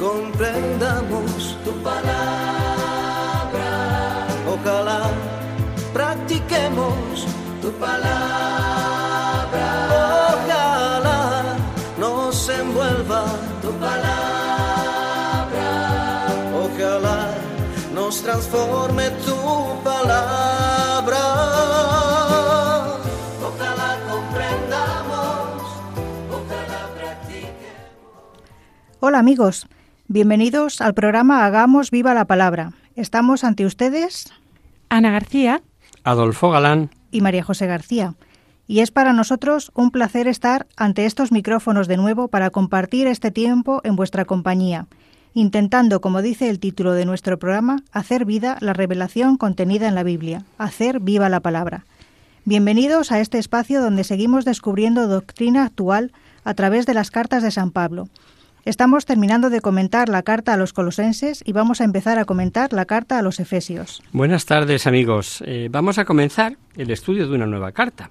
comprendamos tu palabra. Ojalá practiquemos tu palabra. Ojalá nos envuelva tu palabra. Ojalá nos transforme tu palabra. Hola amigos, bienvenidos al programa Hagamos viva la palabra. Estamos ante ustedes Ana García. Adolfo Galán. y María José García. Y es para nosotros un placer estar ante estos micrófonos de nuevo para compartir este tiempo en vuestra compañía, intentando, como dice el título de nuestro programa, hacer vida la revelación contenida en la Biblia, hacer viva la palabra. Bienvenidos a este espacio donde seguimos descubriendo doctrina actual a través de las cartas de San Pablo. Estamos terminando de comentar la carta a los colosenses y vamos a empezar a comentar la carta a los efesios. Buenas tardes amigos. Eh, vamos a comenzar el estudio de una nueva carta.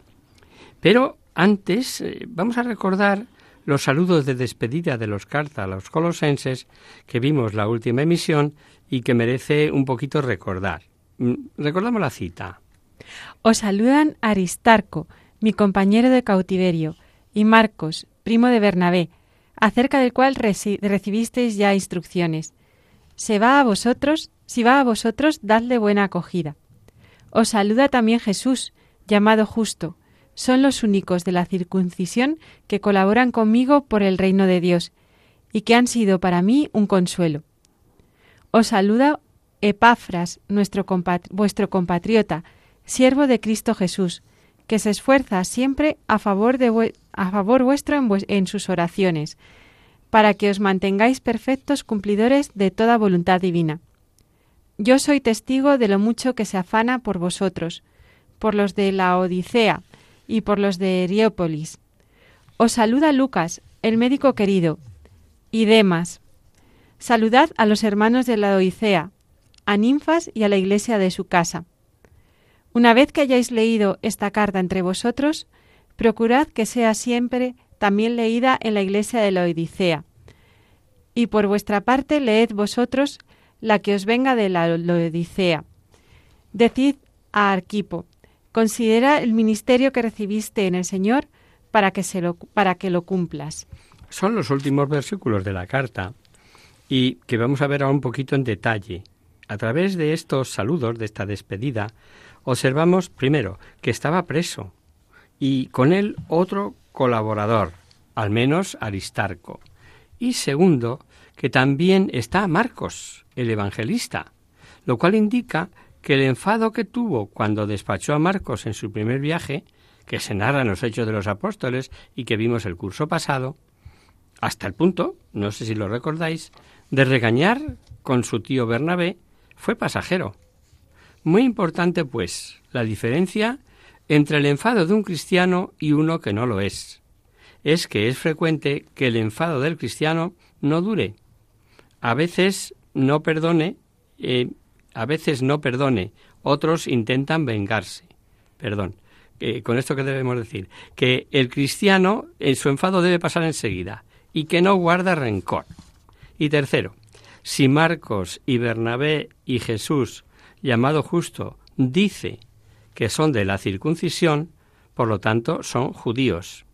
Pero antes eh, vamos a recordar los saludos de despedida de los cartas a los colosenses que vimos la última emisión y que merece un poquito recordar. Mm, Recordamos la cita. Os saludan Aristarco, mi compañero de cautiverio, y Marcos, primo de Bernabé, acerca del cual reci- recibisteis ya instrucciones. Se va a vosotros, si va a vosotros, dadle buena acogida. Os saluda también Jesús, llamado justo. Son los únicos de la circuncisión que colaboran conmigo por el reino de Dios, y que han sido para mí un consuelo. Os saluda Epafras, nuestro vuestro compatriota, siervo de Cristo Jesús, que se esfuerza siempre a favor, de a favor vuestro en, en sus oraciones, para que os mantengáis perfectos cumplidores de toda voluntad divina. Yo soy testigo de lo mucho que se afana por vosotros, por los de la Odisea y por los de Heriópolis. Os saluda Lucas, el médico querido, y Demas. Saludad a los hermanos de la Odisea, a Ninfas y a la iglesia de su casa. Una vez que hayáis leído esta carta entre vosotros, procurad que sea siempre también leída en la iglesia de la Odisea. Y por vuestra parte leed vosotros la que os venga de la Odisea. Decid a Arquipo, considera el ministerio que recibiste en el Señor para que, se lo, para que lo cumplas. Son los últimos versículos de la carta y que vamos a ver ahora un poquito en detalle. A través de estos saludos, de esta despedida, observamos primero que estaba preso y con él otro colaborador, al menos Aristarco. Y segundo, que también está Marcos, el evangelista, lo cual indica que el enfado que tuvo cuando despachó a Marcos en su primer viaje, que se narra en los Hechos de los Apóstoles y que vimos el curso pasado, hasta el punto, no sé si lo recordáis, de regañar con su tío Bernabé, fue pasajero. Muy importante, pues, la diferencia entre el enfado de un cristiano y uno que no lo es. Es que es frecuente que el enfado del cristiano no dure. A veces no perdone, eh, a veces no perdone, otros intentan vengarse. Perdón. Eh, con esto que debemos decir, que el cristiano en su enfado debe pasar enseguida y que no guarda rencor. Y tercero, si Marcos y Bernabé y Jesús, llamado justo, dice que son de la circuncisión, por lo tanto son judíos.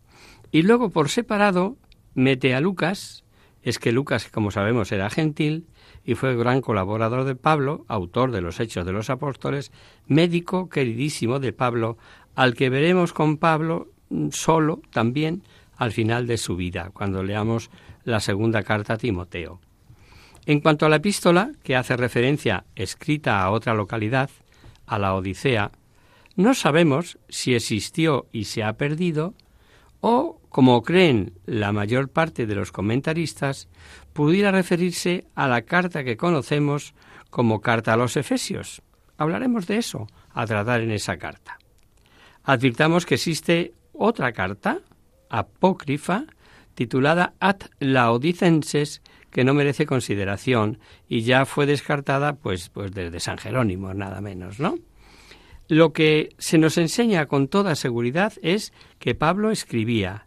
Y luego por separado mete a Lucas, es que Lucas, como sabemos, era gentil y fue gran colaborador de Pablo, autor de los Hechos de los Apóstoles, médico queridísimo de Pablo, al que veremos con Pablo mm, solo también al final de su vida, cuando leamos la segunda carta a Timoteo. En cuanto a la epístola, que hace referencia escrita a otra localidad, a la Odisea, no sabemos si existió y se ha perdido, o como creen la mayor parte de los comentaristas, pudiera referirse a la carta que conocemos como carta a los Efesios. Hablaremos de eso a tratar en esa carta. Advirtamos que existe otra carta, apócrifa, titulada Ad Laodicenses, que no merece consideración y ya fue descartada pues, pues desde San Jerónimo, nada menos, ¿no? Lo que se nos enseña con toda seguridad es que Pablo escribía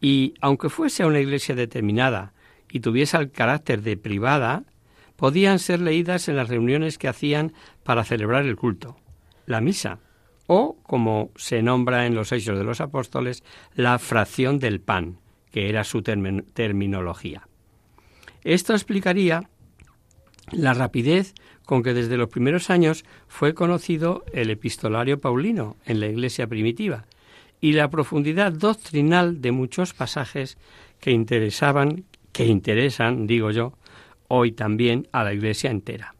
y, aunque fuese a una iglesia determinada y tuviese el carácter de privada, podían ser leídas en las reuniones que hacían para celebrar el culto, la misa, o, como se nombra en los Hechos de los Apóstoles, la fracción del pan, que era su terminología. Esto explicaría la rapidez con que desde los primeros años fue conocido el epistolario paulino en la Iglesia primitiva y la profundidad doctrinal de muchos pasajes que interesaban, que interesan, digo yo, hoy también a la Iglesia entera.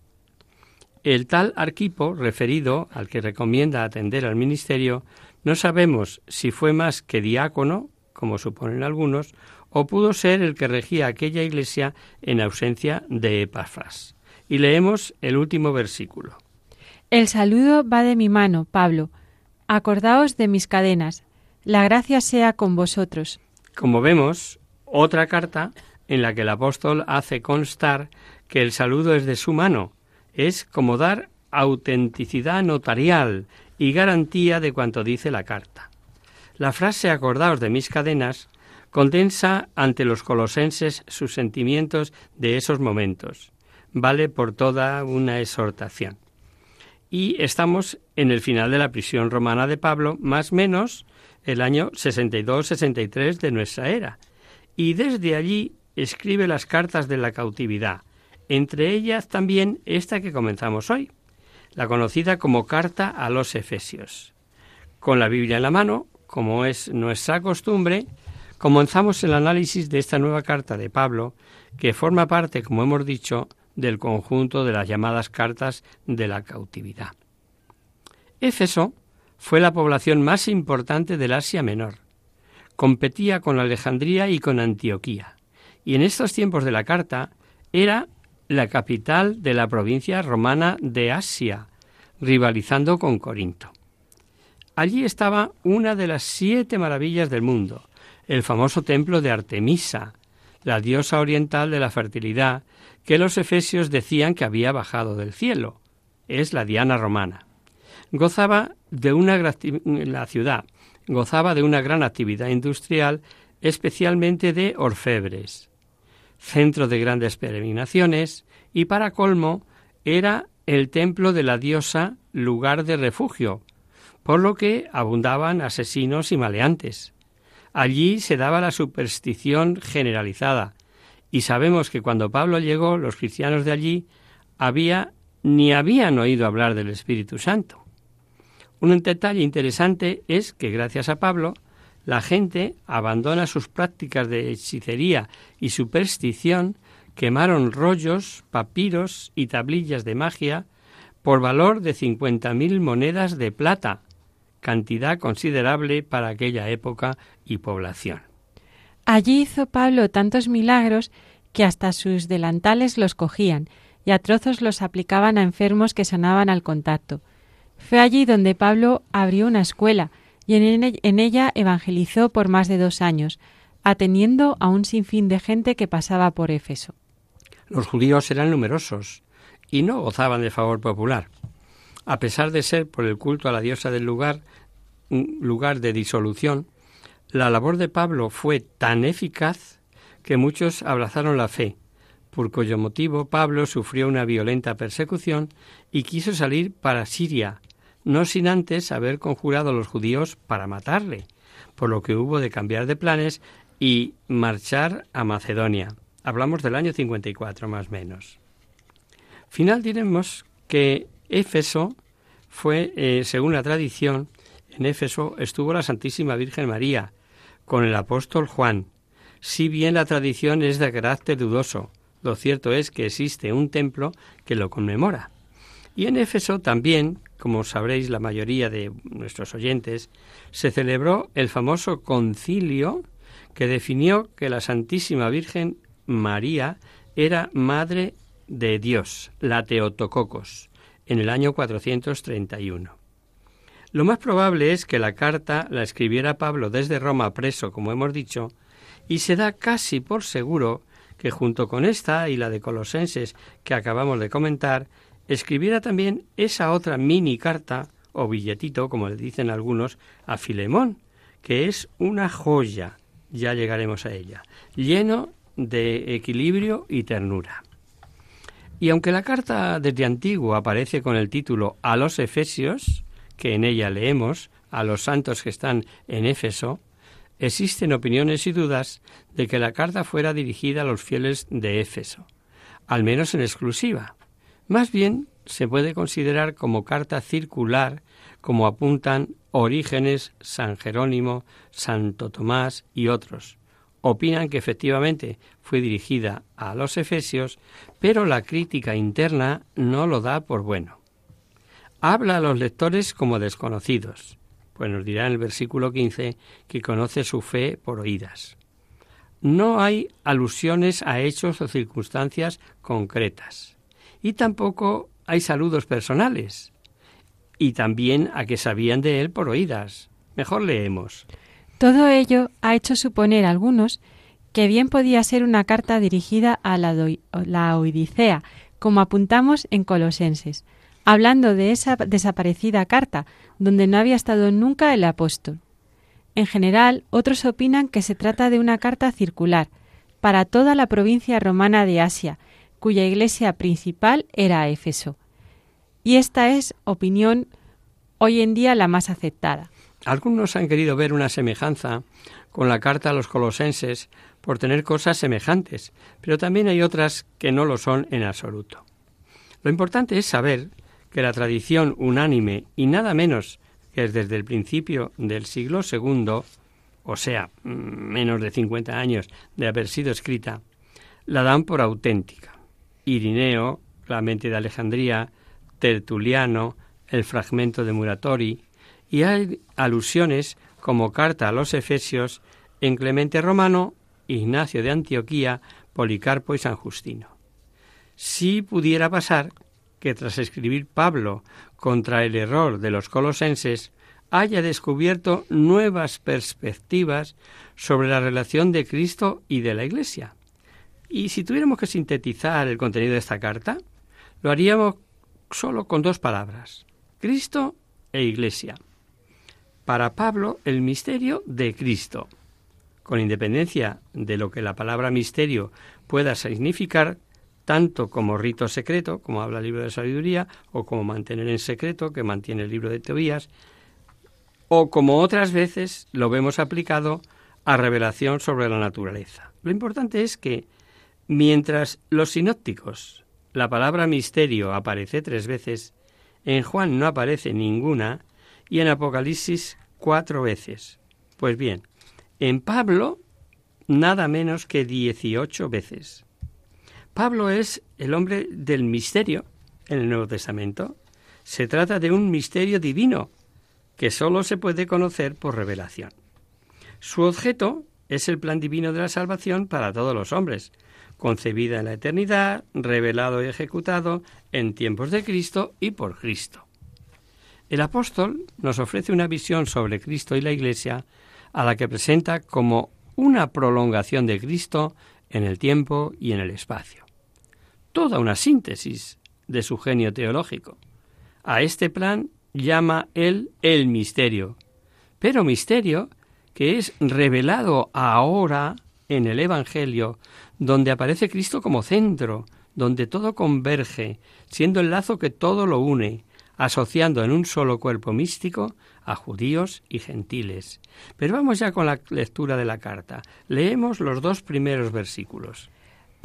El tal Arquipo, referido al que recomienda atender al ministerio, no sabemos si fue más que diácono, como suponen algunos, o pudo ser el que regía aquella iglesia en ausencia de Epafras. Y leemos el último versículo. El saludo va de mi mano, Pablo. Acordaos de mis cadenas. La gracia sea con vosotros. Como vemos, otra carta en la que el apóstol hace constar que el saludo es de su mano. Es como dar autenticidad notarial y garantía de cuanto dice la carta. La frase acordaos de mis cadenas condensa ante los colosenses sus sentimientos de esos momentos. Vale por toda una exhortación. Y estamos en el final de la prisión romana de Pablo, más o menos el año 62-63 de nuestra era. Y desde allí escribe las cartas de la cautividad, entre ellas también esta que comenzamos hoy, la conocida como Carta a los Efesios. Con la Biblia en la mano, como es nuestra costumbre, Comenzamos el análisis de esta nueva carta de Pablo, que forma parte, como hemos dicho, del conjunto de las llamadas cartas de la cautividad. Éfeso fue la población más importante del Asia Menor. Competía con Alejandría y con Antioquía, y en estos tiempos de la carta era la capital de la provincia romana de Asia, rivalizando con Corinto. Allí estaba una de las siete maravillas del mundo, el famoso templo de Artemisa, la diosa oriental de la fertilidad, que los efesios decían que había bajado del cielo. Es la Diana romana. Gozaba de una la ciudad gozaba de una gran actividad industrial, especialmente de orfebres. Centro de grandes peregrinaciones y para colmo era el templo de la diosa lugar de refugio, por lo que abundaban asesinos y maleantes. Allí se daba la superstición generalizada, y sabemos que cuando Pablo llegó, los cristianos de allí había ni habían oído hablar del Espíritu Santo. Un detalle interesante es que gracias a Pablo, la gente abandona sus prácticas de hechicería y superstición, quemaron rollos, papiros y tablillas de magia por valor de cincuenta mil monedas de plata, cantidad considerable para aquella época y población. Allí hizo Pablo tantos milagros que hasta sus delantales los cogían y a trozos los aplicaban a enfermos que sanaban al contacto. Fue allí donde Pablo abrió una escuela y en ella evangelizó por más de dos años, atendiendo a un sinfín de gente que pasaba por Éfeso. Los judíos eran numerosos y no gozaban de favor popular. A pesar de ser por el culto a la diosa del lugar un lugar de disolución, la labor de Pablo fue tan eficaz que muchos abrazaron la fe, por cuyo motivo Pablo sufrió una violenta persecución y quiso salir para Siria, no sin antes haber conjurado a los judíos para matarle, por lo que hubo de cambiar de planes y marchar a Macedonia. Hablamos del año 54 más o menos. Final diremos que Éfeso fue, eh, según la tradición, en Éfeso estuvo la Santísima Virgen María con el apóstol Juan. Si bien la tradición es de carácter dudoso, lo cierto es que existe un templo que lo conmemora. Y en Éfeso también, como sabréis la mayoría de nuestros oyentes, se celebró el famoso concilio que definió que la Santísima Virgen María era Madre de Dios, la Teotococos, en el año 431. Lo más probable es que la carta la escribiera Pablo desde Roma preso, como hemos dicho, y se da casi por seguro que junto con esta y la de Colosenses que acabamos de comentar, escribiera también esa otra mini carta o billetito, como le dicen algunos, a Filemón, que es una joya, ya llegaremos a ella, lleno de equilibrio y ternura. Y aunque la carta desde antiguo aparece con el título a los Efesios, que en ella leemos a los santos que están en Éfeso, existen opiniones y dudas de que la carta fuera dirigida a los fieles de Éfeso, al menos en exclusiva. Más bien se puede considerar como carta circular, como apuntan Orígenes, San Jerónimo, Santo Tomás y otros. Opinan que efectivamente fue dirigida a los efesios, pero la crítica interna no lo da por bueno. Habla a los lectores como desconocidos, pues nos dirá en el versículo 15 que conoce su fe por oídas. No hay alusiones a hechos o circunstancias concretas. Y tampoco hay saludos personales. Y también a que sabían de él por oídas. Mejor leemos. Todo ello ha hecho suponer a algunos que bien podía ser una carta dirigida a la, la Odisea, como apuntamos en Colosenses, hablando de esa desaparecida carta, donde no había estado nunca el apóstol. En general, otros opinan que se trata de una carta circular para toda la provincia romana de Asia, cuya iglesia principal era Éfeso. Y esta es opinión hoy en día la más aceptada. Algunos han querido ver una semejanza con la carta a los colosenses por tener cosas semejantes, pero también hay otras que no lo son en absoluto. Lo importante es saber que la tradición unánime y nada menos que desde el principio del siglo II, o sea, mm, menos de 50 años de haber sido escrita, la dan por auténtica. Irineo, la mente de Alejandría, Tertuliano, el fragmento de Muratori, y hay alusiones como carta a los Efesios en Clemente Romano, Ignacio de Antioquía, Policarpo y San Justino. Si pudiera pasar que tras escribir Pablo contra el error de los colosenses, haya descubierto nuevas perspectivas sobre la relación de Cristo y de la Iglesia. Y si tuviéramos que sintetizar el contenido de esta carta, lo haríamos solo con dos palabras, Cristo e Iglesia. Para Pablo, el misterio de Cristo. Con independencia de lo que la palabra misterio pueda significar, tanto como rito secreto, como habla el libro de sabiduría, o como mantener en secreto, que mantiene el libro de Tobías, o como otras veces lo vemos aplicado a revelación sobre la naturaleza. Lo importante es que mientras los sinópticos la palabra misterio aparece tres veces, en Juan no aparece ninguna y en Apocalipsis cuatro veces. Pues bien, en Pablo nada menos que dieciocho veces. Pablo es el hombre del misterio en el Nuevo Testamento. Se trata de un misterio divino que sólo se puede conocer por revelación. Su objeto es el plan divino de la salvación para todos los hombres, concebida en la eternidad, revelado y ejecutado en tiempos de Cristo y por Cristo. El apóstol nos ofrece una visión sobre Cristo y la Iglesia a la que presenta como una prolongación de Cristo en el tiempo y en el espacio toda una síntesis de su genio teológico. A este plan llama él el misterio, pero misterio que es revelado ahora en el Evangelio, donde aparece Cristo como centro, donde todo converge, siendo el lazo que todo lo une, asociando en un solo cuerpo místico a judíos y gentiles. Pero vamos ya con la lectura de la carta. Leemos los dos primeros versículos.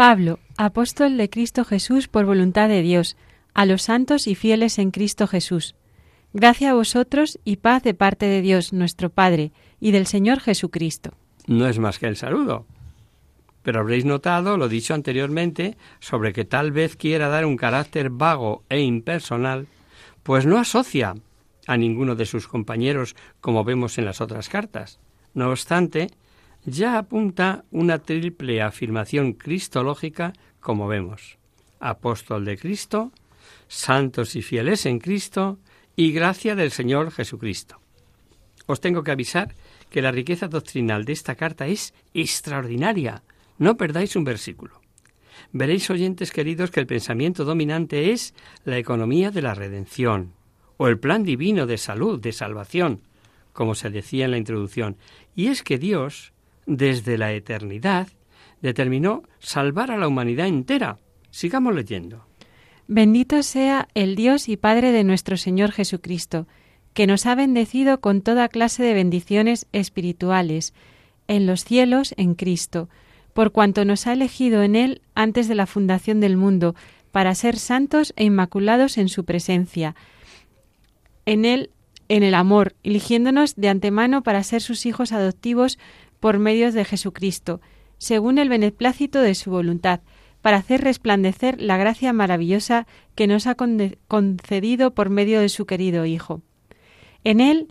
Pablo, apóstol de Cristo Jesús por voluntad de Dios, a los santos y fieles en Cristo Jesús. Gracia a vosotros y paz de parte de Dios nuestro Padre y del Señor Jesucristo. No es más que el saludo. Pero habréis notado lo dicho anteriormente sobre que tal vez quiera dar un carácter vago e impersonal, pues no asocia a ninguno de sus compañeros como vemos en las otras cartas. No obstante, ya apunta una triple afirmación cristológica como vemos. Apóstol de Cristo, santos y fieles en Cristo y gracia del Señor Jesucristo. Os tengo que avisar que la riqueza doctrinal de esta carta es extraordinaria. No perdáis un versículo. Veréis, oyentes queridos, que el pensamiento dominante es la economía de la redención, o el plan divino de salud, de salvación, como se decía en la introducción. Y es que Dios, desde la eternidad, determinó salvar a la humanidad entera. Sigamos leyendo. Bendito sea el Dios y Padre de nuestro Señor Jesucristo, que nos ha bendecido con toda clase de bendiciones espirituales en los cielos en Cristo, por cuanto nos ha elegido en Él antes de la fundación del mundo, para ser santos e inmaculados en su presencia, en Él, en el amor, eligiéndonos de antemano para ser sus hijos adoptivos por medios de Jesucristo, según el beneplácito de su voluntad, para hacer resplandecer la gracia maravillosa que nos ha concedido por medio de su querido Hijo. En Él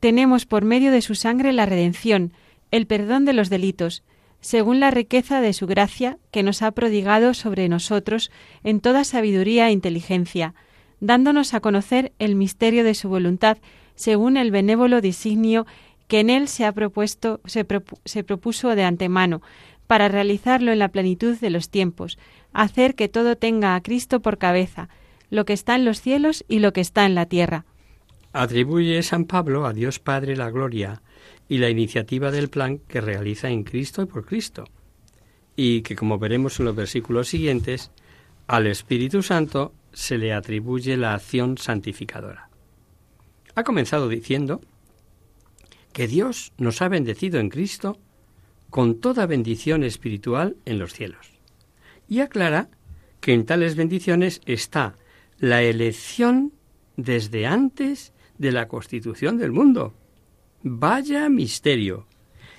tenemos por medio de su sangre la redención, el perdón de los delitos, según la riqueza de su gracia que nos ha prodigado sobre nosotros en toda sabiduría e inteligencia, dándonos a conocer el misterio de su voluntad, según el benévolo designio que en él se ha propuesto, se, se propuso de antemano, para realizarlo en la plenitud de los tiempos, hacer que todo tenga a Cristo por cabeza, lo que está en los cielos y lo que está en la tierra. Atribuye San Pablo a Dios Padre la gloria y la iniciativa del plan que realiza en Cristo y por Cristo, y que, como veremos en los versículos siguientes, al Espíritu Santo se le atribuye la acción santificadora. Ha comenzado diciendo que Dios nos ha bendecido en Cristo con toda bendición espiritual en los cielos. Y aclara que en tales bendiciones está la elección desde antes de la constitución del mundo. Vaya misterio.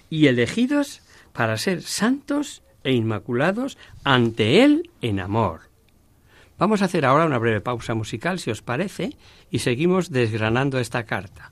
Y elegidos para ser santos e inmaculados ante Él en amor. Vamos a hacer ahora una breve pausa musical, si os parece, y seguimos desgranando esta carta.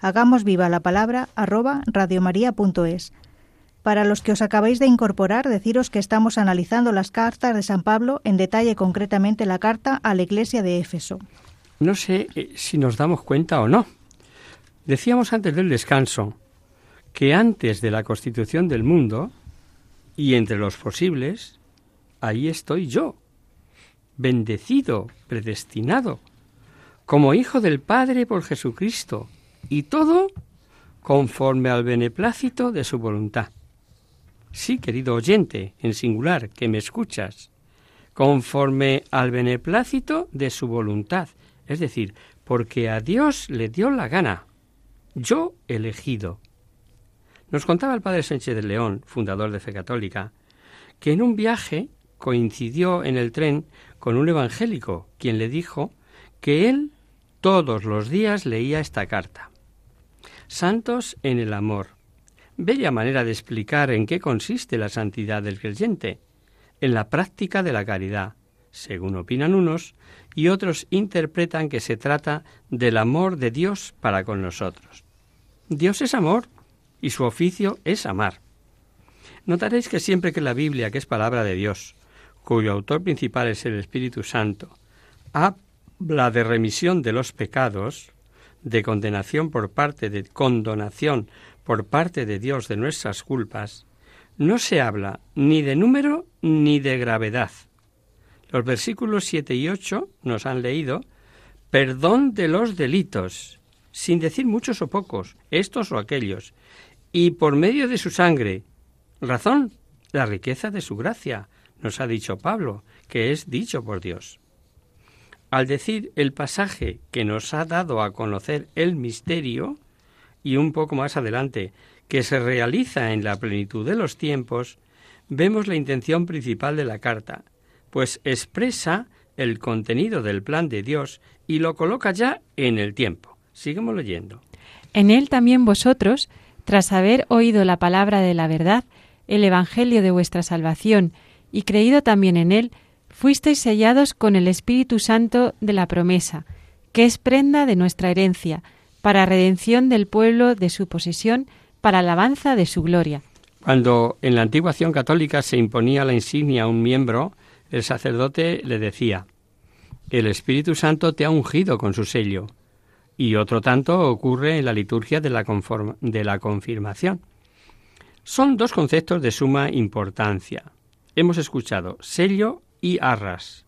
hagamos viva la palabra arroba radiomaria.es. Para los que os acabáis de incorporar, deciros que estamos analizando las cartas de San Pablo, en detalle concretamente la carta a la iglesia de Éfeso. No sé eh, si nos damos cuenta o no. Decíamos antes del descanso que antes de la constitución del mundo, y entre los posibles, ahí estoy yo, bendecido, predestinado, como hijo del Padre por Jesucristo, y todo conforme al beneplácito de su voluntad. Sí, querido oyente, en singular, que me escuchas, conforme al beneplácito de su voluntad, es decir, porque a Dios le dio la gana, yo elegido. Nos contaba el padre Sánchez de León, fundador de Fe Católica, que en un viaje coincidió en el tren con un evangélico, quien le dijo que él todos los días leía esta carta. Santos en el amor. Bella manera de explicar en qué consiste la santidad del creyente. En la práctica de la caridad, según opinan unos, y otros interpretan que se trata del amor de Dios para con nosotros. Dios es amor y su oficio es amar. Notaréis que siempre que la Biblia, que es palabra de Dios, cuyo autor principal es el Espíritu Santo, habla de remisión de los pecados, de condenación por parte de condonación por parte de Dios de nuestras culpas, no se habla ni de número ni de gravedad. Los versículos 7 y 8 nos han leído perdón de los delitos, sin decir muchos o pocos, estos o aquellos, y por medio de su sangre. Razón, la riqueza de su gracia, nos ha dicho Pablo, que es dicho por Dios. Al decir el pasaje que nos ha dado a conocer el misterio, y un poco más adelante, que se realiza en la plenitud de los tiempos, vemos la intención principal de la carta, pues expresa el contenido del plan de Dios y lo coloca ya en el tiempo. Sigamos leyendo. En él también vosotros, tras haber oído la palabra de la verdad, el Evangelio de vuestra salvación, y creído también en él, fuisteis sellados con el Espíritu Santo de la promesa, que es prenda de nuestra herencia, para redención del pueblo de su posesión, para alabanza de su gloria. Cuando en la antigua acción católica se imponía la insignia a un miembro, el sacerdote le decía, el Espíritu Santo te ha ungido con su sello. Y otro tanto ocurre en la liturgia de la, de la confirmación. Son dos conceptos de suma importancia. Hemos escuchado sello y arras.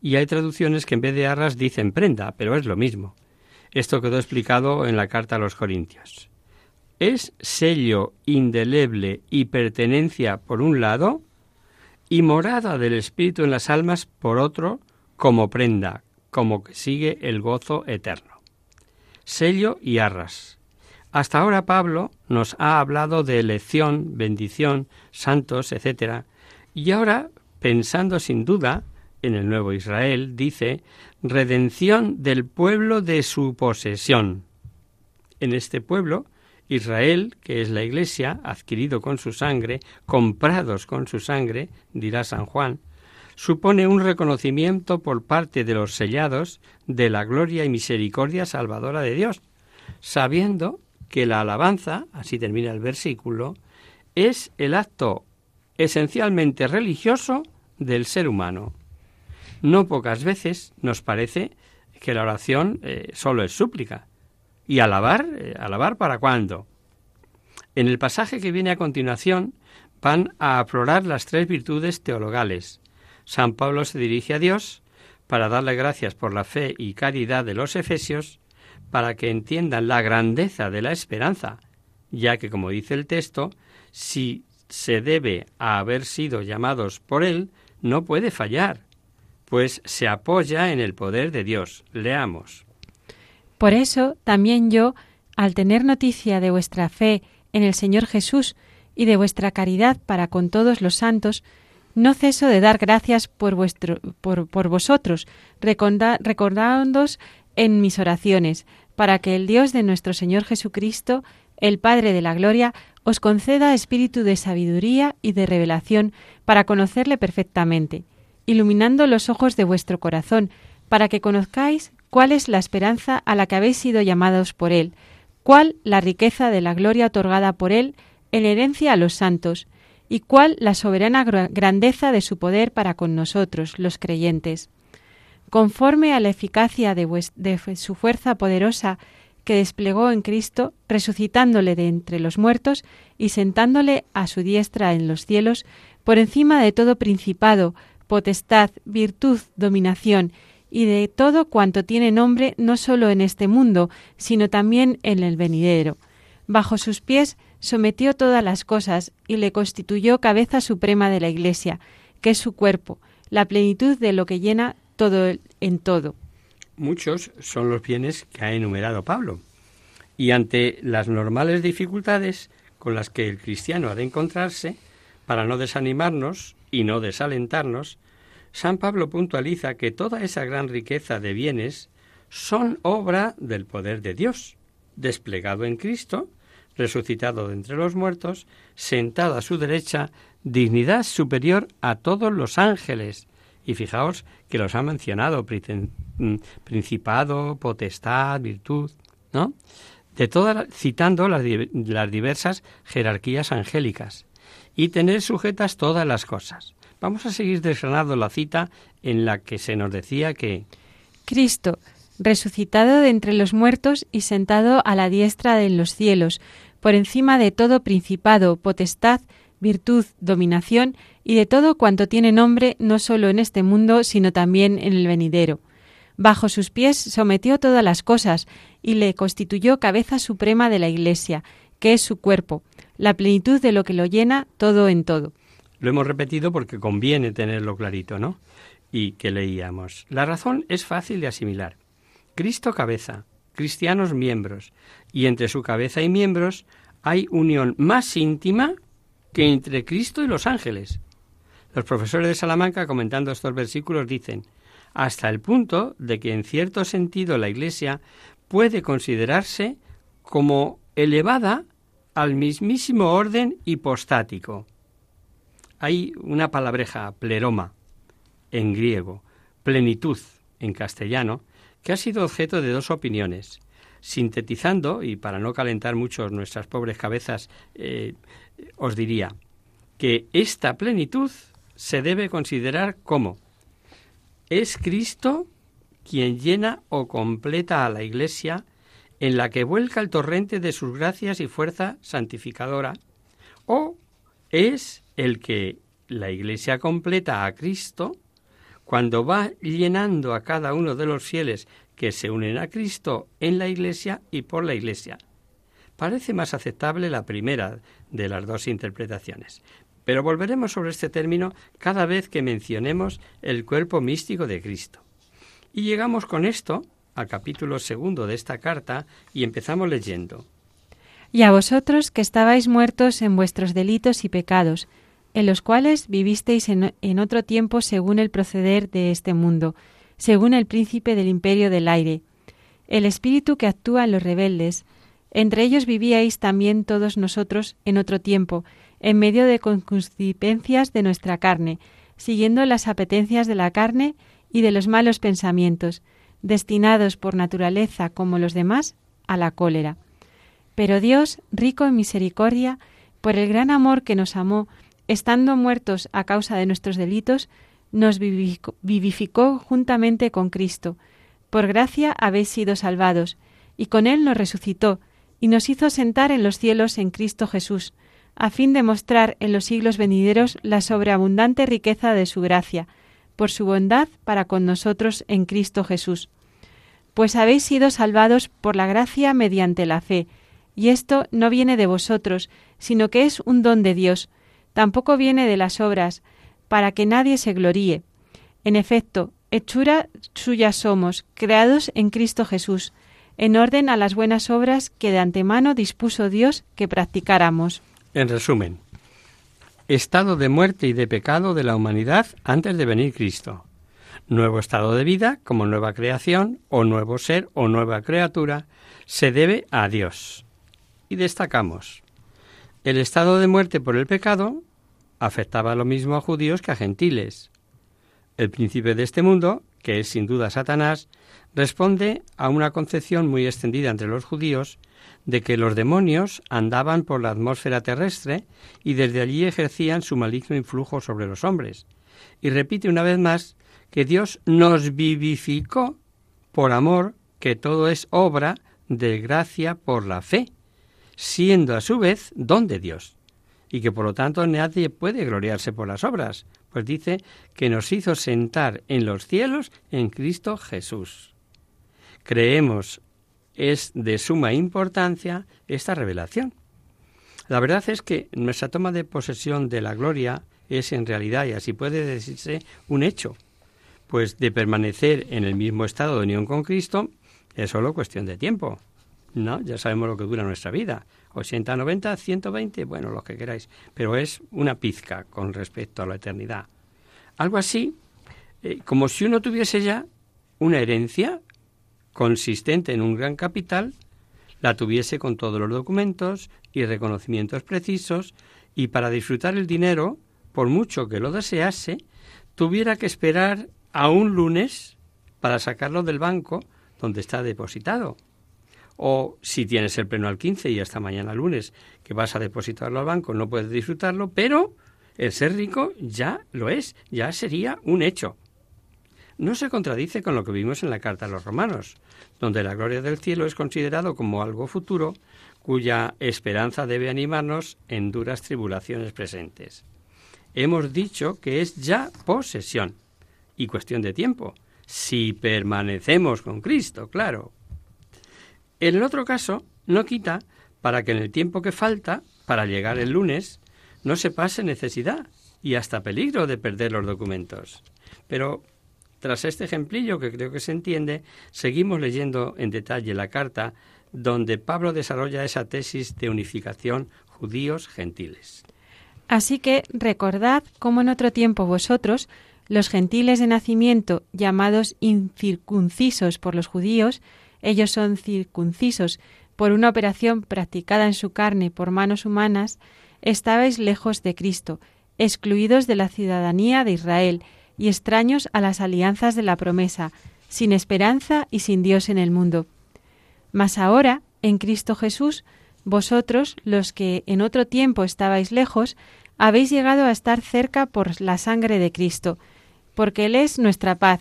Y hay traducciones que en vez de arras dicen prenda, pero es lo mismo. Esto quedó explicado en la carta a los Corintios. Es sello indeleble y pertenencia por un lado, y morada del Espíritu en las almas por otro, como prenda, como que sigue el gozo eterno. Sello y arras. Hasta ahora Pablo nos ha hablado de elección, bendición, santos, etc. Y ahora pensando sin duda en el nuevo Israel, dice, redención del pueblo de su posesión. En este pueblo, Israel, que es la Iglesia, adquirido con su sangre, comprados con su sangre, dirá San Juan, supone un reconocimiento por parte de los sellados de la gloria y misericordia salvadora de Dios, sabiendo que la alabanza, así termina el versículo, es el acto esencialmente religioso del ser humano. No pocas veces nos parece que la oración eh, solo es súplica. ¿Y alabar? Eh, ¿Alabar para cuándo? En el pasaje que viene a continuación van a aflorar las tres virtudes teologales. San Pablo se dirige a Dios para darle gracias por la fe y caridad de los efesios, para que entiendan la grandeza de la esperanza, ya que, como dice el texto, si se debe a haber sido llamados por él, no puede fallar, pues se apoya en el poder de Dios. Leamos. Por eso también yo, al tener noticia de vuestra fe en el Señor Jesús y de vuestra caridad para con todos los santos, no ceso de dar gracias por, vuestro, por, vosotros, recordándoos en mis oraciones, para que el Dios de nuestro Señor Jesucristo, el Padre de la Gloria, os conceda espíritu de sabiduría y de revelación para conocerle perfectamente, iluminando los ojos de vuestro corazón, para que conozcáis cuál es la esperanza a la que habéis sido llamados por Él, cuál la riqueza de la gloria otorgada por Él en herencia a los santos, y cuál la soberana grandeza de su poder para con nosotros, los creyentes. Conforme a la eficacia de, de su fuerza poderosa que desplegó en Cristo, resucitándole de entre los muertos y sentándole a su diestra en los cielos, por encima de todo principado, potestad, virtud, dominación, y de todo cuanto tiene nombre no sólo en este mundo, sino también en el venidero. Bajo sus pies sometió todas las cosas y le constituyó cabeza suprema de la Iglesia, que es su cuerpo, la plenitud de lo que llena todo en todo. Muchos son los bienes que ha enumerado Pablo, y ante las normales dificultades con las que el cristiano ha de encontrarse, para no desanimarnos y no desalentarnos, San Pablo puntualiza que toda esa gran riqueza de bienes son obra del poder de Dios, desplegado en Cristo, resucitado de entre los muertos, sentado a su derecha, dignidad superior a todos los ángeles. Y fijaos que los ha mencionado, mm, principado, potestad, virtud, ¿no? De todas, citando las, las diversas jerarquías angélicas, y tener sujetas todas las cosas. Vamos a seguir desgranando la cita en la que se nos decía que Cristo, resucitado de entre los muertos y sentado a la diestra de los cielos, por encima de todo principado, potestad, virtud, dominación y de todo cuanto tiene nombre no solo en este mundo, sino también en el venidero. Bajo sus pies sometió todas las cosas y le constituyó cabeza suprema de la Iglesia, que es su cuerpo, la plenitud de lo que lo llena todo en todo. Lo hemos repetido porque conviene tenerlo clarito, ¿no? Y que leíamos. La razón es fácil de asimilar. Cristo cabeza, cristianos miembros, y entre su cabeza y miembros hay unión más íntima que entre Cristo y los ángeles. Los profesores de Salamanca, comentando estos versículos, dicen, hasta el punto de que en cierto sentido la Iglesia puede considerarse como elevada al mismísimo orden hipostático. Hay una palabreja, pleroma, en griego, plenitud, en castellano, que ha sido objeto de dos opiniones. Sintetizando, y para no calentar mucho nuestras pobres cabezas, eh, os diría que esta plenitud se debe considerar como es Cristo quien llena o completa a la Iglesia en la que vuelca el torrente de sus gracias y fuerza santificadora, o es el que la Iglesia completa a Cristo cuando va llenando a cada uno de los fieles que se unen a Cristo en la Iglesia y por la Iglesia. Parece más aceptable la primera de las dos interpretaciones, pero volveremos sobre este término cada vez que mencionemos el cuerpo místico de Cristo. Y llegamos con esto al capítulo segundo de esta carta y empezamos leyendo. Y a vosotros que estabais muertos en vuestros delitos y pecados, en los cuales vivisteis en, otro tiempo según el proceder de este mundo, según el príncipe del imperio del aire, el espíritu que actúa en los rebeldes. Entre ellos vivíais también todos nosotros en otro tiempo, en medio de concupiscencias de nuestra carne, siguiendo las apetencias de la carne y de los malos pensamientos, destinados por naturaleza, como los demás, a la cólera. Pero Dios, rico en misericordia, por el gran amor que nos amó, estando muertos a causa de nuestros delitos, nos vivificó, juntamente con Cristo. Por gracia habéis sido salvados, y con Él nos resucitó, y nos hizo sentar en los cielos en Cristo Jesús, a fin de mostrar en los siglos venideros la sobreabundante riqueza de su gracia, por su bondad para con nosotros en Cristo Jesús. Pues habéis sido salvados por la gracia mediante la fe, y esto no viene de vosotros, sino que es un don de Dios, tampoco viene de las obras, para que nadie se gloríe. En efecto, hechura suya somos, creados en Cristo Jesús, en orden a las buenas obras que de antemano dispuso Dios que practicáramos. En resumen, estado de muerte y de pecado de la humanidad antes de venir Cristo. Nuevo estado de vida como nueva creación o nuevo ser o nueva criatura se debe a Dios. Y destacamos, el estado de muerte por el pecado afectaba lo mismo a judíos que a gentiles. El príncipe de este mundo, que es sin duda Satanás, responde a una concepción muy extendida entre los judíos de que los demonios andaban por la atmósfera terrestre y desde allí ejercían su maligno influjo sobre los hombres. Y repite una vez más que Dios nos vivificó por amor, que todo es obra de gracia por la fe, siendo a su vez don de Dios, y que por lo tanto nadie puede gloriarse por las obras, pues dice que nos hizo sentar en los cielos en Cristo Jesús. Creemos es de suma importancia esta revelación. La verdad es que nuestra toma de posesión de la gloria es en realidad, y así puede decirse, un hecho, pues de permanecer en el mismo estado de unión con Cristo es solo cuestión de tiempo. ¿No? Ya sabemos lo que dura nuestra vida. 80, 90, 120, bueno, lo que queráis. Pero es una pizca con respecto a la eternidad. Algo así, eh, como si uno tuviese ya una herencia consistente en un gran capital, la tuviese con todos los documentos y reconocimientos precisos, y para disfrutar el dinero, por mucho que lo desease, tuviera que esperar a un lunes para sacarlo del banco donde está depositado. O si tienes el pleno al 15 y hasta mañana lunes que vas a depositarlo al banco, no puedes disfrutarlo, pero el ser rico ya lo es, ya sería un hecho. No se contradice con lo que vimos en la carta a los romanos, donde la gloria del cielo es considerado como algo futuro cuya esperanza debe animarnos en duras tribulaciones presentes. Hemos dicho que es ya posesión y cuestión de tiempo, si permanecemos con Cristo, claro. En el otro caso, no quita para que en el tiempo que falta para llegar el lunes no se pase necesidad y hasta peligro de perder los documentos. Pero tras este ejemplillo que creo que se entiende, seguimos leyendo en detalle la carta donde Pablo desarrolla esa tesis de unificación judíos-gentiles. Así que recordad cómo en otro tiempo vosotros, los gentiles de nacimiento, llamados incircuncisos por los judíos, ellos son circuncisos por una operación practicada en su carne por manos humanas, estabais lejos de Cristo, excluidos de la ciudadanía de Israel y extraños a las alianzas de la promesa, sin esperanza y sin Dios en el mundo. Mas ahora, en Cristo Jesús, vosotros, los que en otro tiempo estabais lejos, habéis llegado a estar cerca por la sangre de Cristo, porque Él es nuestra paz,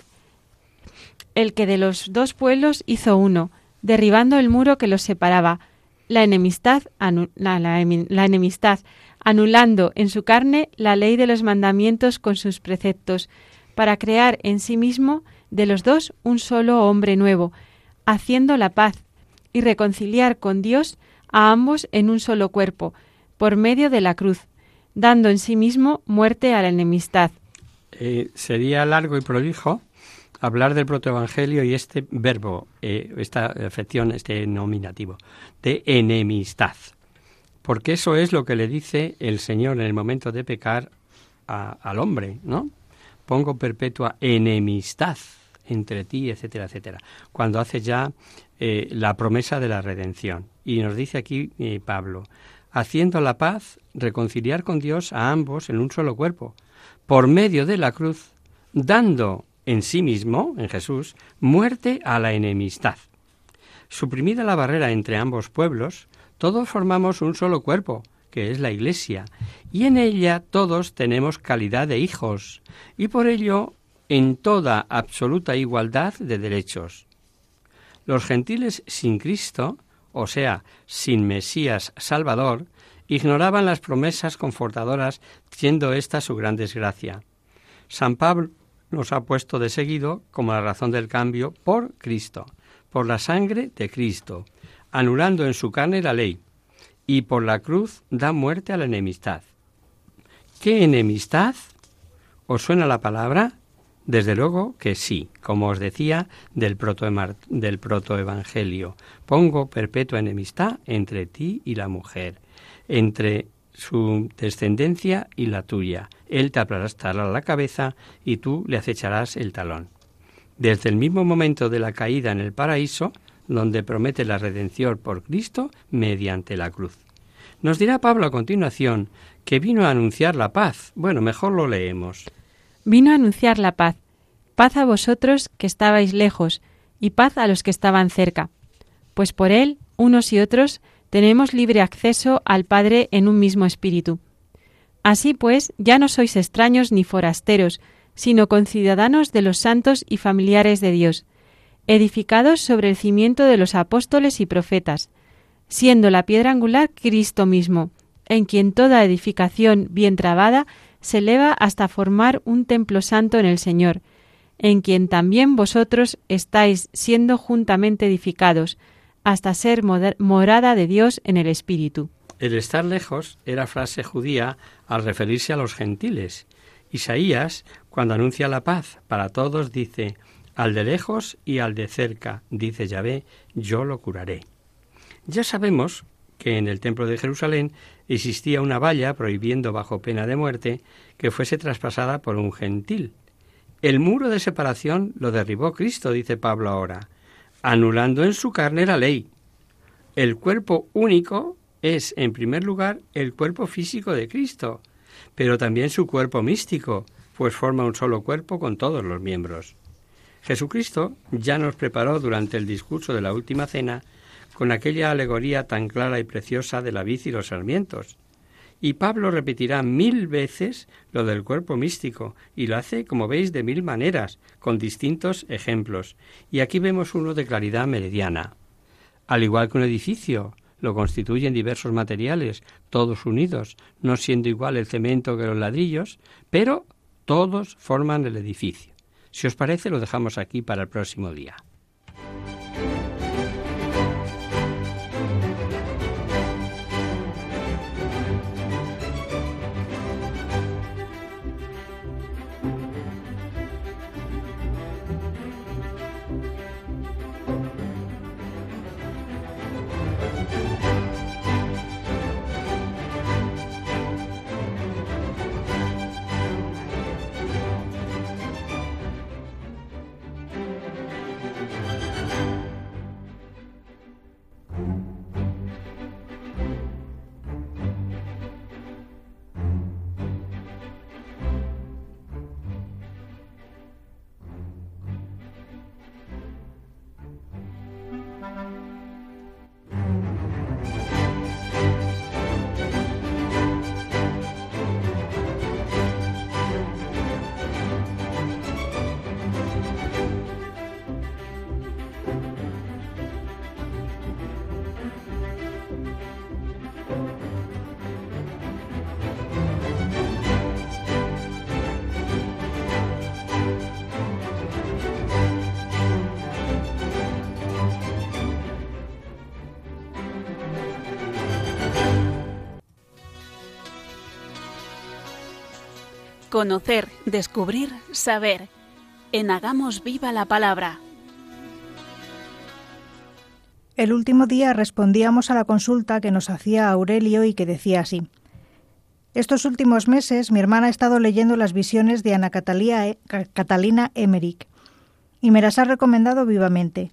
el que de los dos pueblos hizo uno, derribando el muro que los separaba, la enemistad, la, enemistad, anulando en su carne la ley de los mandamientos con sus preceptos, para crear en sí mismo de los dos un solo hombre nuevo, haciendo la paz y reconciliar con Dios a ambos en un solo cuerpo, por medio de la cruz, dando en sí mismo muerte a la enemistad. Eh, sería largo y prolijo hablar del protoevangelio y este verbo, eh, esta afección, este nominativo, de enemistad. Porque eso es lo que le dice el Señor en el momento de pecar al hombre, ¿no? Pongo perpetua enemistad entre ti, etcétera, etcétera. Cuando hace ya eh, la promesa de la redención. Y nos dice aquí Pablo, haciendo la paz, reconciliar con Dios a ambos en un solo cuerpo, por medio de la cruz, dando en sí mismo, en Jesús, muerte a la enemistad. Suprimida la barrera entre ambos pueblos, todos formamos un solo cuerpo, que es la Iglesia, y en ella todos tenemos calidad de hijos, y por ello en toda absoluta igualdad de derechos. Los gentiles sin Cristo, o sea, sin Mesías Salvador, ignoraban las promesas confortadoras, siendo esta su gran desgracia. San Pablo nos ha puesto de seguido como la razón del cambio por Cristo, por la sangre de Cristo, anulando en su carne la ley, y por la cruz da muerte a la enemistad. ¿Qué enemistad? ¿Os suena la palabra? Desde luego que sí, como os decía del, proto del protoevangelio. Pongo perpetua enemistad entre ti y la mujer, entre su descendencia y la tuya. Él te aplastará la cabeza y tú le acecharás el talón. Desde el mismo momento de la caída en el paraíso, donde promete la redención por Cristo mediante la cruz. Nos dirá Pablo a continuación que vino a anunciar la paz. Bueno, mejor lo leemos. Vino a anunciar la paz. Paz a vosotros que estabais lejos, y paz a los que estaban cerca. Pues por él, unos y otros, tenemos libre acceso al Padre en un mismo espíritu. Así pues, ya no sois extraños ni forasteros, sino conciudadanos de los santos y familiares de Dios, edificados sobre el cimiento de los apóstoles y profetas, siendo la piedra angular Cristo mismo, en quien toda edificación bien trabada se eleva hasta formar un templo santo en el Señor, en quien también vosotros estáis siendo juntamente edificados, hasta ser morada de Dios en el Espíritu. El estar lejos era frase judía al referirse a los gentiles. Isaías, cuando anuncia la paz para todos, dice, al de lejos y al de cerca, dice Yahvé, yo lo curaré. Ya sabemos que en el templo de Jerusalén existía una valla prohibiendo bajo pena de muerte que fuese traspasada por un gentil. El muro de separación lo derribó Cristo, dice Pablo ahora anulando en su carne la ley. El cuerpo único es, en primer lugar, el cuerpo físico de Cristo, pero también su cuerpo místico, pues forma un solo cuerpo con todos los miembros. Jesucristo ya nos preparó durante el discurso de la última cena con aquella alegoría tan clara y preciosa de la vid y los sarmientos. Y Pablo repetirá mil veces lo del cuerpo místico, y lo hace, como veis, de mil maneras, con distintos ejemplos. Y aquí vemos uno de claridad meridiana. Al igual que un edificio, lo constituyen diversos materiales, todos unidos, no siendo igual el cemento que los ladrillos, pero todos forman el edificio. Si os parece, lo dejamos aquí para el próximo día. Conocer, descubrir, saber. En Hagamos Viva la Palabra. El último día respondíamos a la consulta que nos hacía Aurelio y que decía así. Estos últimos meses mi hermana ha estado leyendo las visiones de Ana e, Catalina Emmerich y me las ha recomendado vivamente,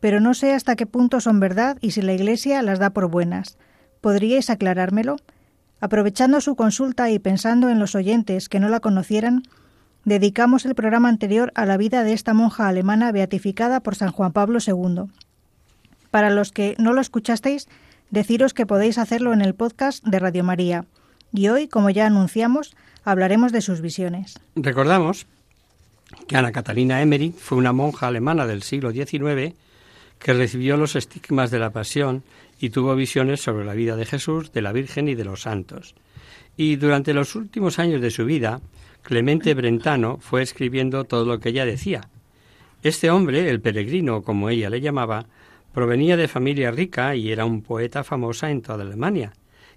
pero no sé hasta qué punto son verdad y si la Iglesia las da por buenas. ¿Podríais aclarármelo? Aprovechando su consulta y pensando en los oyentes que no la conocieran, dedicamos el programa anterior a la vida de esta monja alemana beatificada por San Juan Pablo II. Para los que no lo escuchasteis, deciros que podéis hacerlo en el podcast de Radio María. Y hoy, como ya anunciamos, hablaremos de sus visiones. Recordamos que Ana Catalina Emmerich fue una monja alemana del siglo XIX que recibió los estigmas de la pasión y tuvo visiones sobre la vida de Jesús, de la Virgen y de los santos. Y durante los últimos años de su vida, Clemente Brentano fue escribiendo todo lo que ella decía. Este hombre, el peregrino, como ella le llamaba, provenía de familia rica y era un poeta famosa en toda Alemania.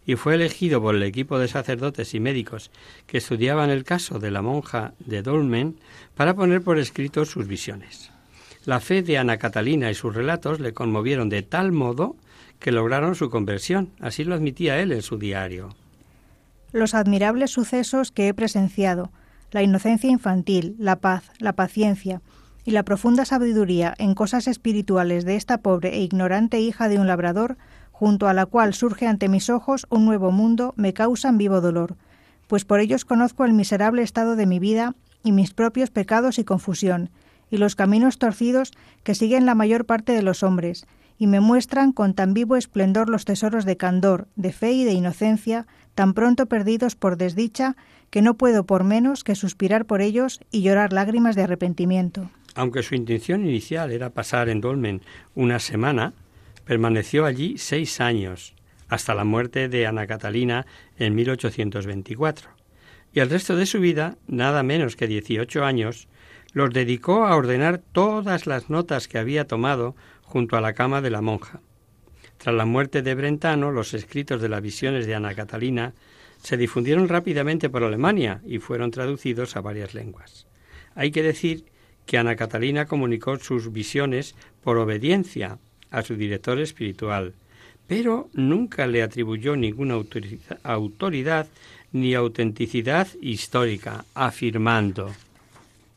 y fue elegido por el equipo de sacerdotes y médicos que estudiaban el caso de la monja de Dolmen para poner por escrito sus visiones. La fe de Ana Catalina y sus relatos le conmovieron de tal modo que lograron su conversión. Así lo admitía él en su diario. Los admirables sucesos que he presenciado, la inocencia infantil, la paz, la paciencia y la profunda sabiduría en cosas espirituales de esta pobre e ignorante hija de un labrador, junto a la cual surge ante mis ojos un nuevo mundo, me causan vivo dolor, pues por ellos conozco el miserable estado de mi vida y mis propios pecados y confusión, y los caminos torcidos que siguen la mayor parte de los hombres, y me muestran con tan vivo esplendor los tesoros de candor, de fe y de inocencia, tan pronto perdidos por desdicha, que no puedo por menos que suspirar por ellos y llorar lágrimas de arrepentimiento. Aunque su intención inicial era pasar en Dolmen una semana, permaneció allí seis años, hasta la muerte de Ana Catalina en 1824. Y el resto de su vida, nada menos que 18 años, los dedicó a ordenar todas las notas que había tomado junto a la cama de la monja. Tras la muerte de Brentano, los escritos de las visiones de Ana Catalina se difundieron rápidamente por Alemania y fueron traducidos a varias lenguas. Hay que decir que Ana Catalina comunicó sus visiones por obediencia a su director espiritual, pero nunca le atribuyó ninguna autoridad ni autenticidad histórica, afirmando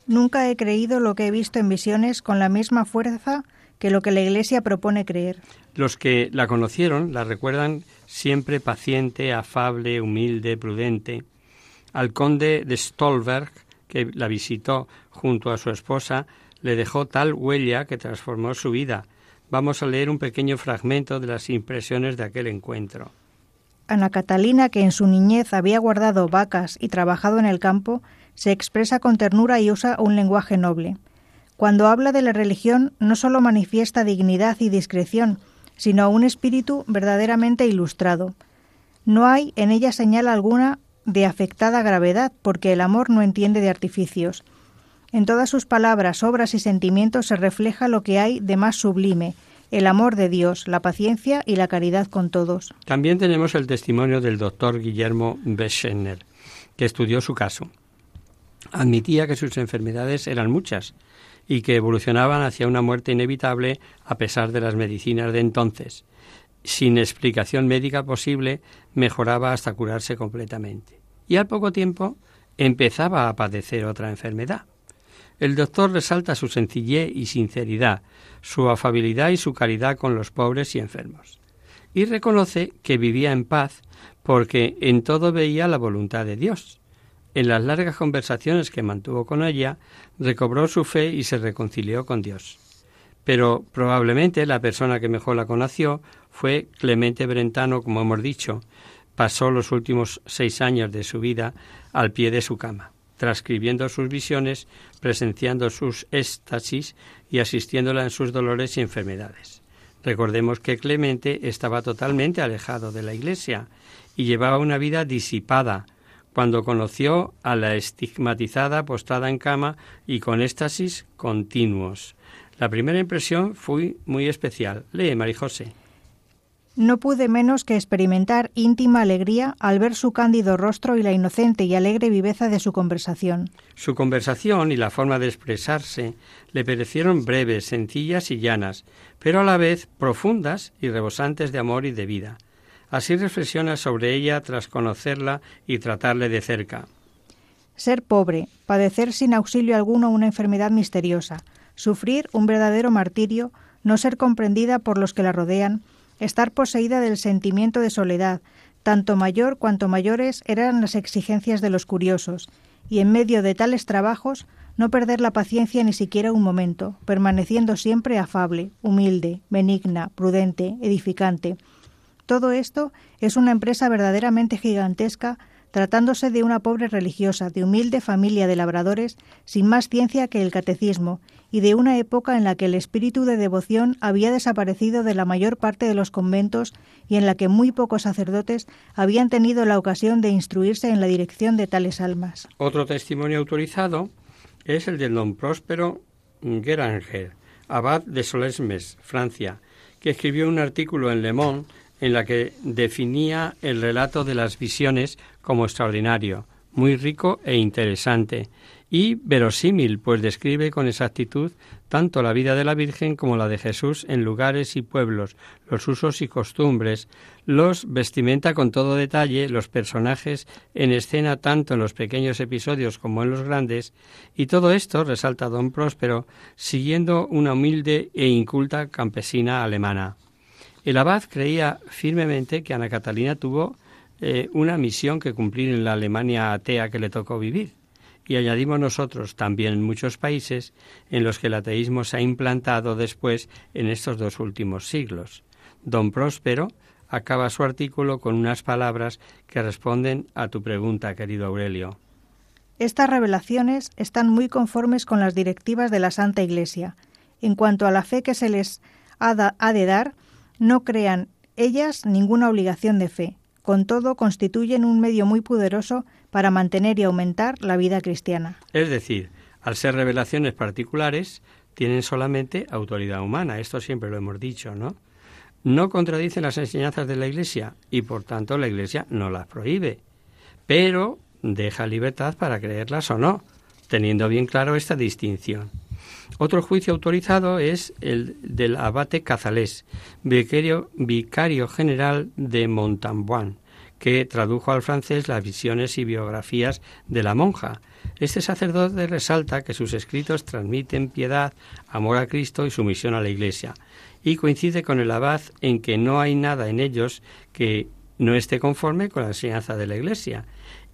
Nunca he creído lo que he visto en visiones con la misma fuerza que lo que la Iglesia propone creer. Los que la conocieron la recuerdan siempre paciente, afable, humilde, prudente. Al conde de Stolberg, que la visitó junto a su esposa, le dejó tal huella que transformó su vida. Vamos a leer un pequeño fragmento de las impresiones de aquel encuentro. Ana Catalina, que en su niñez había guardado vacas y trabajado en el campo, se expresa con ternura y usa un lenguaje noble. Cuando habla de la religión no solo manifiesta dignidad y discreción, sino un espíritu verdaderamente ilustrado. No hay en ella señal alguna de afectada gravedad, porque el amor no entiende de artificios. En todas sus palabras, obras y sentimientos se refleja lo que hay de más sublime, el amor de Dios, la paciencia y la caridad con todos. También tenemos el testimonio del doctor Guillermo Beschener, que estudió su caso. Admitía que sus enfermedades eran muchas y que evolucionaban hacia una muerte inevitable a pesar de las medicinas de entonces. Sin explicación médica posible, mejoraba hasta curarse completamente. Y al poco tiempo empezaba a padecer otra enfermedad. El doctor resalta su sencillez y sinceridad, su afabilidad y su caridad con los pobres y enfermos. Y reconoce que vivía en paz porque en todo veía la voluntad de Dios en las largas conversaciones que mantuvo con ella, recobró su fe y se reconcilió con Dios. Pero probablemente la persona que mejor la conoció fue Clemente Brentano, como hemos dicho. Pasó los últimos seis años de su vida al pie de su cama, transcribiendo sus visiones, presenciando sus éxtasis y asistiéndola en sus dolores y enfermedades. Recordemos que Clemente estaba totalmente alejado de la Iglesia y llevaba una vida disipada, cuando conoció a la estigmatizada postada en cama y con éxtasis continuos. La primera impresión fue muy especial. Lee, María José. No pude menos que experimentar íntima alegría al ver su cándido rostro y la inocente y alegre viveza de su conversación. Su conversación y la forma de expresarse le parecieron breves, sencillas y llanas, pero a la vez profundas y rebosantes de amor y de vida. Así reflexiona sobre ella tras conocerla y tratarle de cerca. Ser pobre, padecer sin auxilio alguno una enfermedad misteriosa, sufrir un verdadero martirio, no ser comprendida por los que la rodean, estar poseída del sentimiento de soledad, tanto mayor cuanto mayores eran las exigencias de los curiosos, y en medio de tales trabajos no perder la paciencia ni siquiera un momento, permaneciendo siempre afable, humilde, benigna, prudente, edificante, todo esto es una empresa verdaderamente gigantesca, tratándose de una pobre religiosa, de humilde familia de labradores, sin más ciencia que el catecismo, y de una época en la que el espíritu de devoción había desaparecido de la mayor parte de los conventos y en la que muy pocos sacerdotes habían tenido la ocasión de instruirse en la dirección de tales almas. Otro testimonio autorizado es el de don Próspero Geranger, abad de Solesmes, Francia, que escribió un artículo en Le Monde en la que definía el relato de las visiones como extraordinario, muy rico e interesante, y verosímil, pues describe con exactitud tanto la vida de la Virgen como la de Jesús en lugares y pueblos, los usos y costumbres, los vestimenta con todo detalle, los personajes en escena tanto en los pequeños episodios como en los grandes, y todo esto, resalta don Próspero, siguiendo una humilde e inculta campesina alemana. El abad creía firmemente que Ana Catalina tuvo eh, una misión que cumplir en la Alemania atea que le tocó vivir y añadimos nosotros también muchos países en los que el ateísmo se ha implantado después en estos dos últimos siglos. Don Próspero acaba su artículo con unas palabras que responden a tu pregunta, querido Aurelio. Estas revelaciones están muy conformes con las directivas de la Santa Iglesia. En cuanto a la fe que se les ha de dar, no crean ellas ninguna obligación de fe. Con todo, constituyen un medio muy poderoso para mantener y aumentar la vida cristiana. Es decir, al ser revelaciones particulares, tienen solamente autoridad humana. Esto siempre lo hemos dicho, ¿no? No contradicen las enseñanzas de la Iglesia y por tanto la Iglesia no las prohíbe, pero deja libertad para creerlas o no, teniendo bien claro esta distinción. Otro juicio autorizado es el del abate Cazalés, vicario, general de Montambuan, que tradujo al francés las visiones y biografías de la monja. Este sacerdote resalta que sus escritos transmiten piedad, amor a Cristo y sumisión a la Iglesia, y coincide con el abad en que no hay nada en ellos que no esté conforme con la enseñanza de la Iglesia,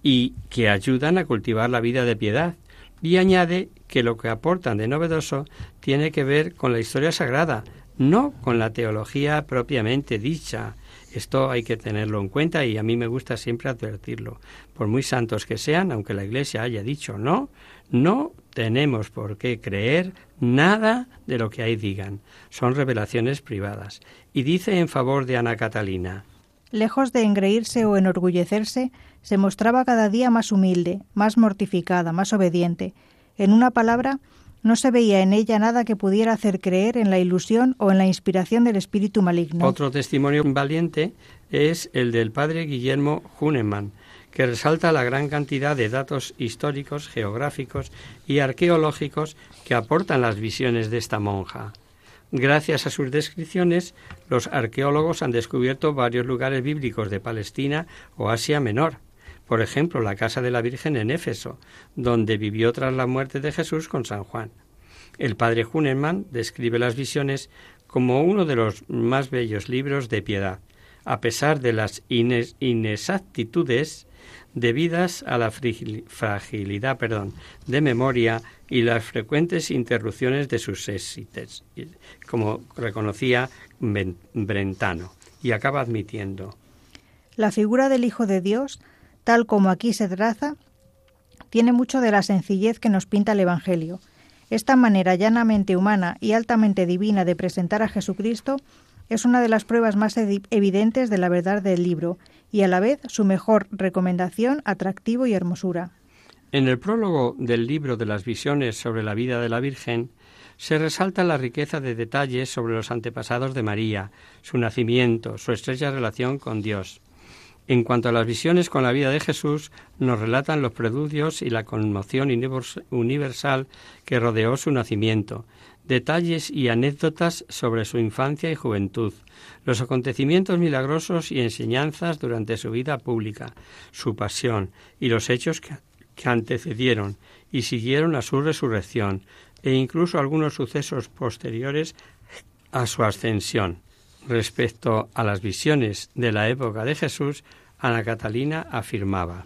y que ayudan a cultivar la vida de piedad, y añade que lo que aportan de novedoso tiene que ver con la historia sagrada, no con la teología propiamente dicha, esto hay que tenerlo en cuenta y a mí me gusta siempre advertirlo. Por muy santos que sean, aunque la Iglesia haya dicho no, no tenemos por qué creer nada de lo que ahí digan. Son revelaciones privadas. Y dice en favor de Ana Catalina. Lejos de engreírse o enorgullecerse, se mostraba cada día más humilde, más mortificada, más obediente. En una palabra, no se veía en ella nada que pudiera hacer creer en la ilusión o en la inspiración del espíritu maligno. Otro testimonio valiente es el del padre Guillermo Huneman, que resalta la gran cantidad de datos históricos, geográficos y arqueológicos que aportan las visiones de esta monja. Gracias a sus descripciones, los arqueólogos han descubierto varios lugares bíblicos de Palestina o Asia Menor, por ejemplo, la casa de la Virgen en Éfeso, donde vivió tras la muerte de Jesús con San Juan. El padre Huneman describe las visiones como uno de los más bellos libros de piedad, a pesar de las inexactitudes debidas a la fragilidad de memoria y las frecuentes interrupciones de sus éxitos, como reconocía Brentano, y acaba admitiendo. La figura del Hijo de Dios tal como aquí se traza, tiene mucho de la sencillez que nos pinta el Evangelio. Esta manera llanamente humana y altamente divina de presentar a Jesucristo es una de las pruebas más evidentes de la verdad del libro y a la vez su mejor recomendación, atractivo y hermosura. En el prólogo del libro de las visiones sobre la vida de la Virgen se resalta la riqueza de detalles sobre los antepasados de María, su nacimiento, su estrecha relación con Dios. En cuanto a las visiones con la vida de Jesús, nos relatan los preludios y la conmoción universal que rodeó su nacimiento, detalles y anécdotas sobre su infancia y juventud, los acontecimientos milagrosos y enseñanzas durante su vida pública, su pasión y los hechos que, antecedieron y siguieron a su resurrección, e incluso algunos sucesos posteriores a su ascensión. Respecto a las visiones de la época de Jesús, Ana Catalina afirmaba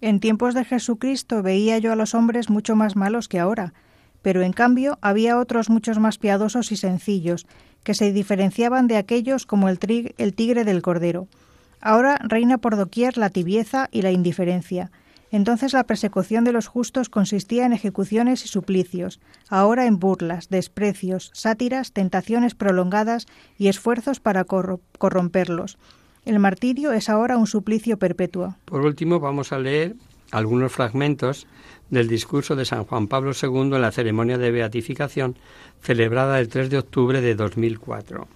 En tiempos de Jesucristo veía yo a los hombres mucho más malos que ahora, pero en cambio había otros muchos más piadosos y sencillos, que se diferenciaban de aquellos como el, el tigre del cordero. Ahora reina por doquier la tibieza y la indiferencia, entonces la persecución de los justos consistía en ejecuciones y suplicios, ahora en burlas, desprecios, sátiras, tentaciones prolongadas y esfuerzos para corromperlos. El martirio es ahora un suplicio perpetuo. Por último, vamos a leer algunos fragmentos del discurso de San Juan Pablo II en la ceremonia de beatificación celebrada el 3 de octubre de 2004.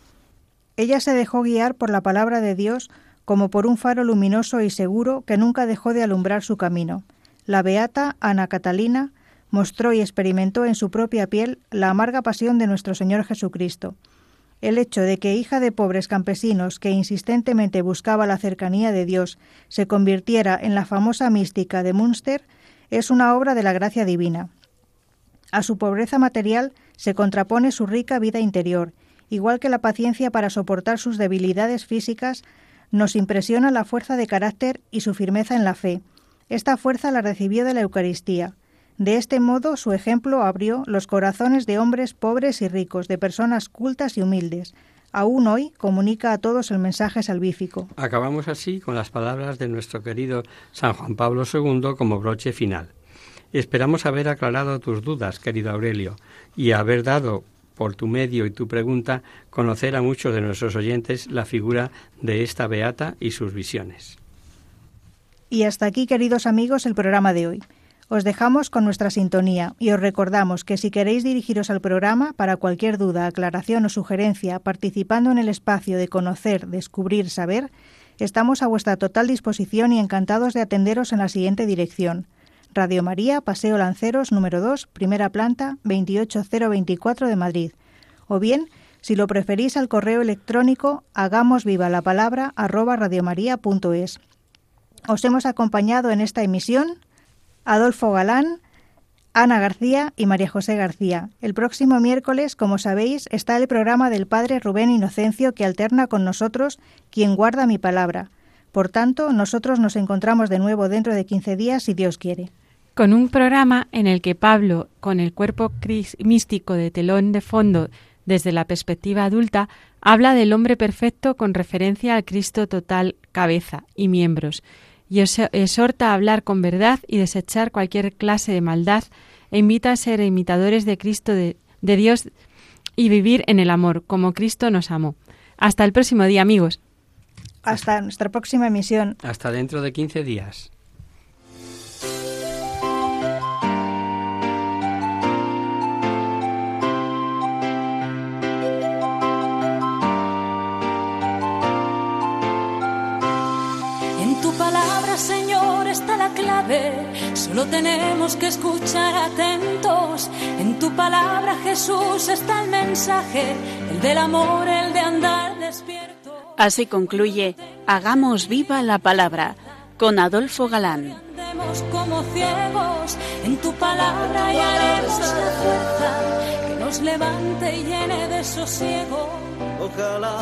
Ella se dejó guiar por la palabra de Dios como por un faro luminoso y seguro que nunca dejó de alumbrar su camino. La beata Ana Catalina mostró y experimentó en su propia piel la amarga pasión de nuestro Señor Jesucristo. El hecho de que hija de pobres campesinos que insistentemente buscaba la cercanía de Dios se convirtiera en la famosa mística de Münster es una obra de la gracia divina. A su pobreza material se contrapone su rica vida interior, igual que la paciencia para soportar sus debilidades físicas, nos impresiona la fuerza de carácter y su firmeza en la fe. Esta fuerza la recibió de la Eucaristía. De este modo, su ejemplo abrió los corazones de hombres pobres y ricos, de personas cultas y humildes. Aún hoy comunica a todos el mensaje salvífico. Acabamos así con las palabras de nuestro querido San Juan Pablo II como broche final. Esperamos haber aclarado tus dudas, querido Aurelio, y haber dado por tu medio y tu pregunta conocer a muchos de nuestros oyentes la figura de esta beata y sus visiones. Y hasta aquí, queridos amigos, el programa de hoy. Os dejamos con nuestra sintonía y os recordamos que si queréis dirigiros al programa para cualquier duda, aclaración o sugerencia participando en el espacio de conocer, descubrir, saber, estamos a vuestra total disposición y encantados de atenderos en la siguiente dirección. Radio María, Paseo Lanceros, número 2, primera planta, 28024 de Madrid. O bien, si lo preferís al correo electrónico, hagamos viva la palabra arroba. Os hemos acompañado en esta emisión Adolfo Galán, Ana García y María José García. El próximo miércoles, como sabéis, está el programa del Padre Rubén Inocencio que alterna con nosotros quien guarda mi palabra. Por tanto, nosotros nos encontramos de nuevo dentro de 15 días, si Dios quiere. Con un programa en el que Pablo, con el cuerpo místico de telón de fondo desde la perspectiva adulta, habla del hombre perfecto con referencia al Cristo total, cabeza y miembros y exhorta a hablar con verdad y desechar cualquier clase de maldad e invita a ser imitadores de Cristo, de, de Dios y vivir en el amor, como Cristo nos amó. Hasta el próximo día, amigos. Hasta nuestra próxima emisión. Hasta dentro de 15 días. Solo tenemos que escuchar atentos. En tu palabra, Jesús, está el mensaje, el del amor, el de andar despierto. Así concluye Hagamos viva la palabra con Adolfo Galán. como ciegos, en tu palabra y haremos la fuerza que nos levante y llene de sosiego. Ojalá